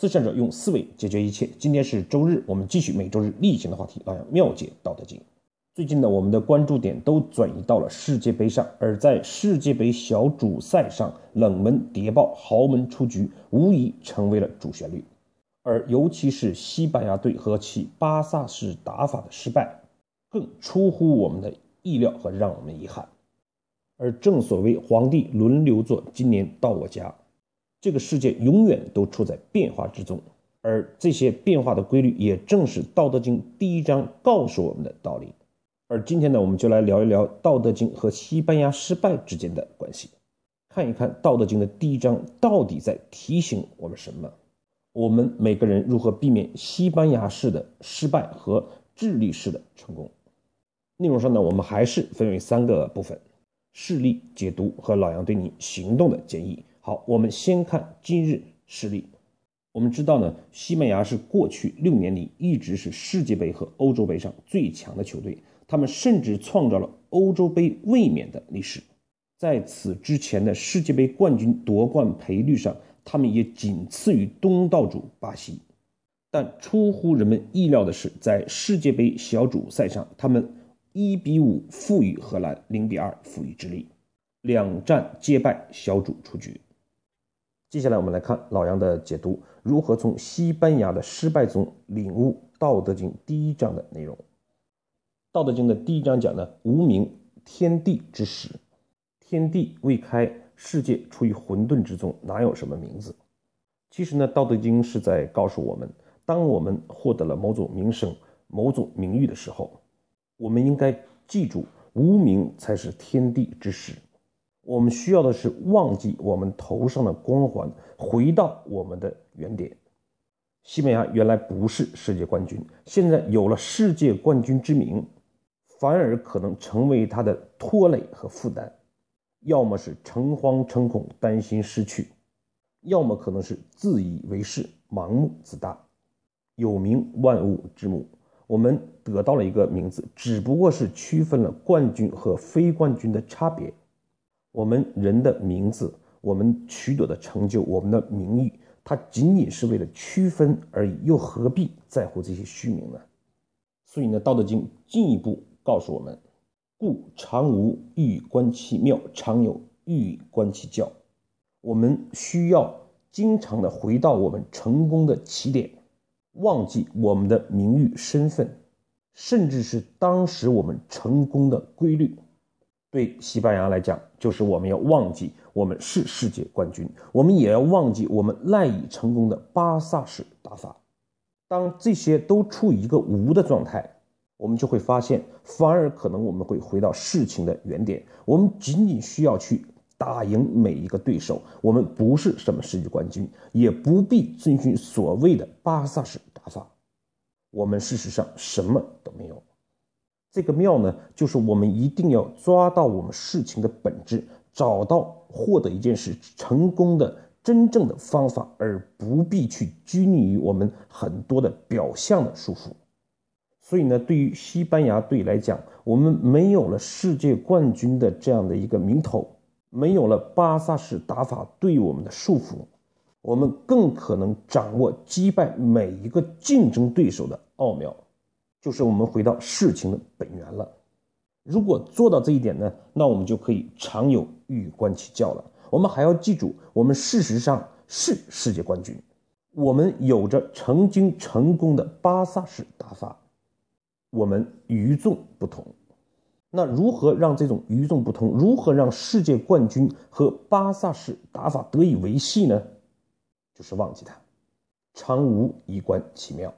思善者用思维解决一切。今天是周日，我们继续每周日例行的话题，老杨妙解《道德经》。最近呢，我们的关注点都转移到了世界杯上，而在世界杯小组赛上，冷门谍报、豪门出局，无疑成为了主旋律。而尤其是西班牙队和其巴萨式打法的失败，更出乎我们的意料和让我们遗憾。而正所谓皇帝轮流坐，今年到我家。这个世界永远都处在变化之中，而这些变化的规律，也正是《道德经》第一章告诉我们的道理。而今天呢，我们就来聊一聊《道德经》和西班牙失败之间的关系，看一看《道德经》的第一章到底在提醒我们什么，我们每个人如何避免西班牙式的失败和智利式的成功。内容上呢，我们还是分为三个部分：事例解读和老杨对你行动的建议。好，我们先看今日实力。我们知道呢，西班牙是过去六年里一直是世界杯和欧洲杯上最强的球队，他们甚至创造了欧洲杯卫冕的历史。在此之前的世界杯冠军夺冠赔率上，他们也仅次于东道主巴西。但出乎人们意料的是，在世界杯小组赛上，他们一比五负于荷兰，零比二负于智利，两战皆败，小组出局。接下来我们来看老杨的解读，如何从西班牙的失败中领悟《道德经》第一章的内容。《道德经》的第一章讲呢，无名，天地之始，天地未开，世界处于混沌之中，哪有什么名字？其实呢，《道德经》是在告诉我们，当我们获得了某种名声、某种名誉的时候，我们应该记住，无名才是天地之始。我们需要的是忘记我们头上的光环，回到我们的原点。西班牙原来不是世界冠军，现在有了世界冠军之名，反而可能成为他的拖累和负担。要么是诚惶诚恐，担心失去；要么可能是自以为是，盲目自大。有名万物之母，我们得到了一个名字，只不过是区分了冠军和非冠军的差别。我们人的名字，我们取得的成就，我们的名誉，它仅仅是为了区分而已，又何必在乎这些虚名呢？所以呢，《道德经》进一步告诉我们：故常无欲观其妙，常有欲观其教。我们需要经常的回到我们成功的起点，忘记我们的名誉身份，甚至是当时我们成功的规律。对西班牙来讲，就是我们要忘记我们是世界冠军，我们也要忘记我们赖以成功的巴萨式打法。当这些都处于一个无的状态，我们就会发现，反而可能我们会回到事情的原点。我们仅仅需要去打赢每一个对手。我们不是什么世界冠军，也不必遵循所谓的巴萨式打法。我们事实上什么都没有。这个妙呢，就是我们一定要抓到我们事情的本质，找到获得一件事成功的真正的方法，而不必去拘泥于我们很多的表象的束缚。所以呢，对于西班牙队来讲，我们没有了世界冠军的这样的一个名头，没有了巴萨式打法对我们的束缚，我们更可能掌握击败每一个竞争对手的奥妙。就是我们回到事情的本源了。如果做到这一点呢，那我们就可以常有欲观其教了。我们还要记住，我们事实上是世界冠军，我们有着曾经成功的巴萨式打法，我们与众不同。那如何让这种与众不同，如何让世界冠军和巴萨式打法得以维系呢？就是忘记它，常无以观其妙。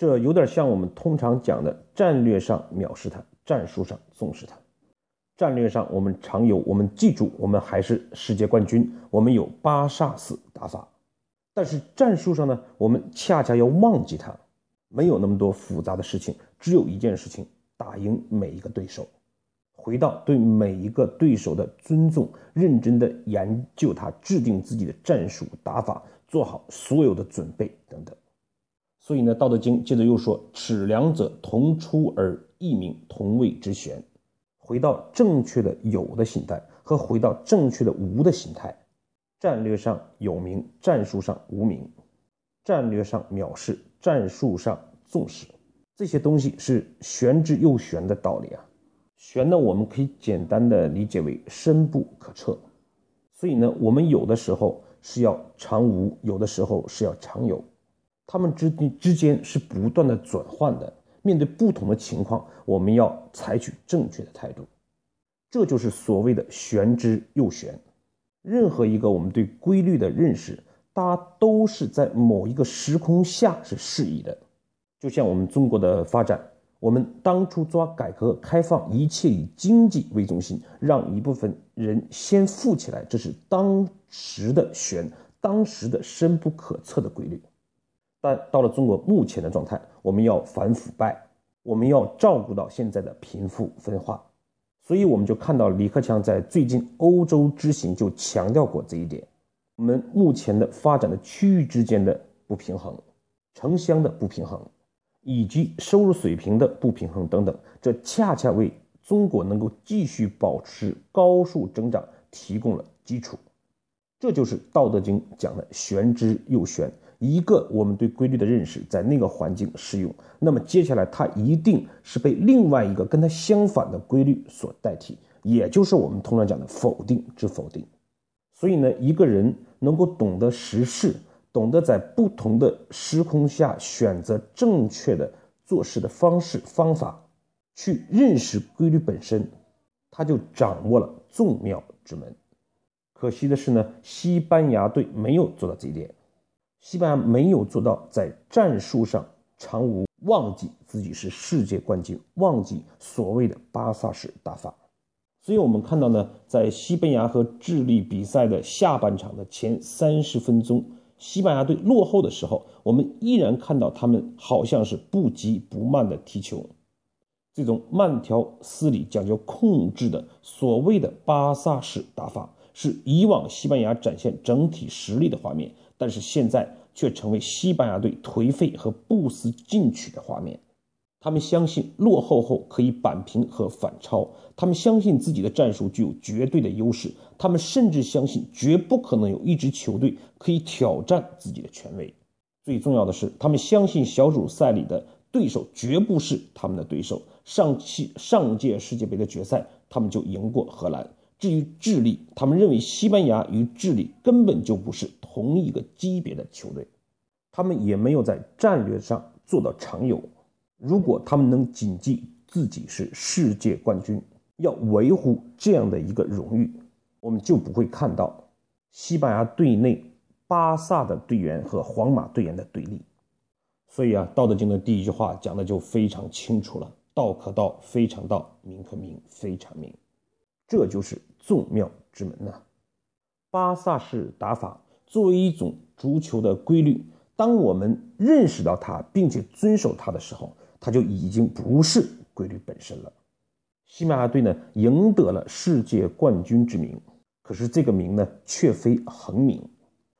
这有点像我们通常讲的战略上藐视他，战术上重视他。战略上我们常有，我们记住，我们还是世界冠军，我们有巴萨式打法。但是战术上呢，我们恰恰要忘记他，没有那么多复杂的事情，只有一件事情：打赢每一个对手，回到对每一个对手的尊重，认真的研究他，制定自己的战术打法，做好所有的准备等等。所以呢，《道德经》接着又说：“此两者，同出而异名，同谓之玄。”回到正确的有的心态和回到正确的无的心态，战略上有名，战术上无名。战略上藐视，战术上重视，这些东西是玄之又玄的道理啊。玄呢，我们可以简单的理解为深不可测。所以呢，我们有的时候是要常无，有的时候是要常有，他们之之间是不断的转换的。面对不同的情况，我们要采取正确的态度。这就是所谓的玄之又玄。任何一个我们对规律的认识，大家都是在某一个时空下是适宜的。就像我们中国的发展，我们当初抓改革开放，一切以经济为中心，让一部分人先富起来，这是当时的玄，当时的深不可测的规律。但到了中国目前的状态，我们要反腐败，我们要照顾到现在的贫富分化。所以我们就看到李克强在最近欧洲之行就强调过这一点。我们目前的发展的区域之间的不平衡、城乡的不平衡，以及收入水平的不平衡等等，这恰恰为中国能够继续保持高速增长提供了基础。这就是《道德经》讲的“玄之又玄”。一个我们对规律的认识在那个环境适用，那么接下来它一定是被另外一个跟它相反的规律所代替，也就是我们通常讲的否定之否定。所以呢，一个人能够懂得时事，懂得在不同的时空下选择正确的做事的方式方法，去认识规律本身，他就掌握了众妙之门。可惜的是呢，西班牙队没有做到这一点。西班牙没有做到在战术上常无忘记自己是世界冠军，忘记所谓的巴萨式打法。所以，我们看到呢，在西班牙和智利比赛的下半场的前三十分钟，西班牙队落后的时候，我们依然看到他们好像是不急不慢的踢球，这种慢条斯理、讲究控制的所谓的巴萨式打法，是以往西班牙展现整体实力的画面。但是现在却成为西班牙队颓废和不思进取的画面。他们相信落后后可以扳平和反超，他们相信自己的战术具有绝对的优势，他们甚至相信绝不可能有一支球队可以挑战自己的权威。最重要的是，他们相信小组赛里的对手绝不是他们的对手。上期上届世界杯的决赛，他们就赢过荷兰。至于智利，他们认为西班牙与智利根本就不是同一个级别的球队，他们也没有在战略上做到常有。如果他们能谨记自己是世界冠军，要维护这样的一个荣誉，我们就不会看到西班牙队内巴萨的队员和皇马队员的对立。所以啊，《道德经》的第一句话讲的就非常清楚了：“道可道，非常道；名可名，非常名。”这就是众妙之门呐！巴萨式打法作为一种足球的规律，当我们认识到它并且遵守它的时候，它就已经不是规律本身了。西班牙队呢赢得了世界冠军之名，可是这个名呢却非恒名。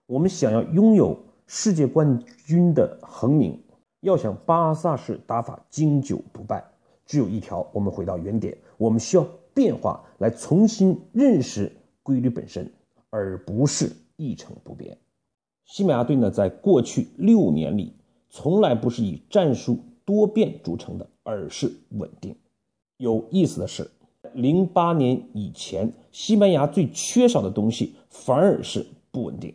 我们想要拥有世界冠军的恒名，要想巴萨式打法经久不败，只有一条：我们回到原点，我们需要。变化来重新认识规律本身，而不是一成不变。西班牙队呢，在过去六年里，从来不是以战术多变著称的，而是稳定。有意思的是，零八年以前，西班牙最缺少的东西反而是不稳定。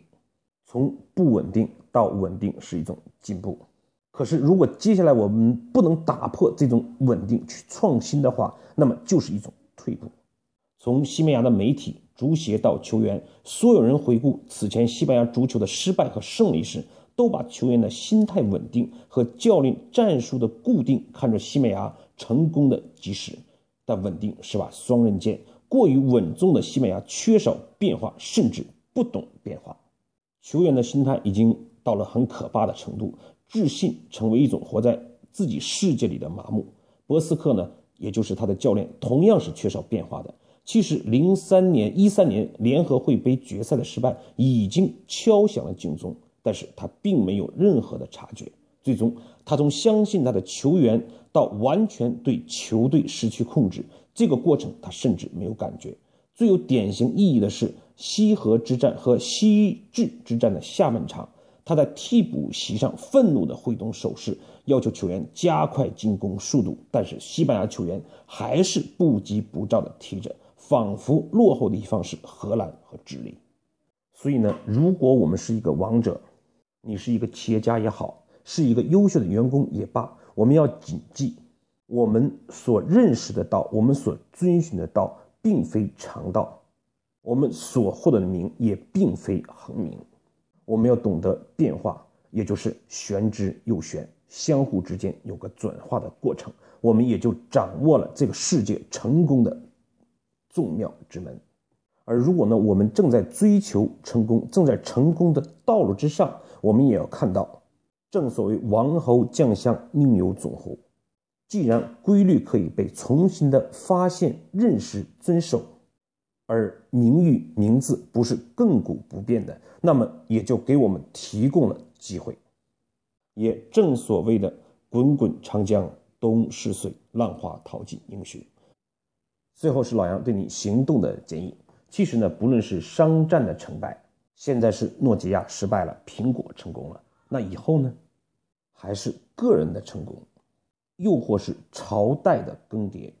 从不稳定到稳定是一种进步。可是，如果接下来我们不能打破这种稳定去创新的话，那么就是一种。退步。从西班牙的媒体、足协到球员，所有人回顾此前西班牙足球的失败和胜利时，都把球员的心态稳定和教练战术的固定看作西班牙成功的基石。但稳定是把双刃剑，过于稳重的西班牙缺少变化，甚至不懂变化。球员的心态已经到了很可怕的程度，自信成为一种活在自己世界里的麻木。博斯克呢？也就是他的教练同样是缺少变化的。其实，零三年、一三年联合会杯决赛的失败已经敲响了警钟，但是他并没有任何的察觉。最终，他从相信他的球员到完全对球队失去控制，这个过程他甚至没有感觉。最有典型意义的是西河之战和西治之战的下半场，他在替补席上愤怒地挥动手势，要求球员加快进攻速度。但是西班牙球员还是不急不躁地踢着，仿佛落后的一方是荷兰和智利。所以呢，如果我们是一个王者，你是一个企业家也好，是一个优秀的员工也罢，我们要谨记，我们所认识的道，我们所遵循的道，并非常道，我们所获得的名也并非恒名。我们要懂得变化，也就是玄之又玄，相互之间有个转化的过程，我们也就掌握了这个世界成功的众妙之门。而如果呢，我们正在追求成功，正在成功的道路之上，我们也要看到，正所谓王侯将相宁有种乎？既然规律可以被重新的发现、认识、遵守。而名誉名字不是亘古不变的，那么也就给我们提供了机会。也正所谓的“滚滚长江东逝水，浪花淘尽英雄”。最后是老杨对你行动的建议。其实呢，不论是商战的成败，现在是诺基亚失败了，苹果成功了，那以后呢，还是个人的成功，又或是朝代的更迭，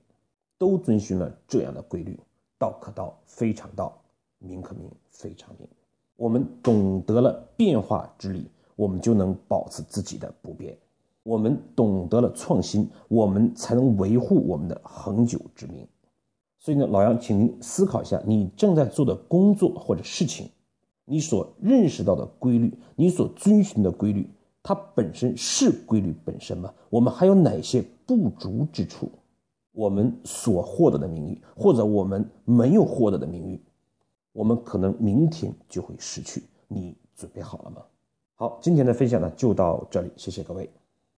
都遵循了这样的规律。道可道，非常道；名可名，非常名。我们懂得了变化之理，我们就能保持自己的不变。我们懂得了创新，我们才能维护我们的恒久之名。所以呢，老杨，请您思考一下，你正在做的工作或者事情，你所认识到的规律，你所遵循的规律，它本身是规律本身吗？我们还有哪些不足之处？我们所获得的名誉，或者我们没有获得的名誉，我们可能明天就会失去。你准备好了吗？好，今天的分享呢就到这里，谢谢各位。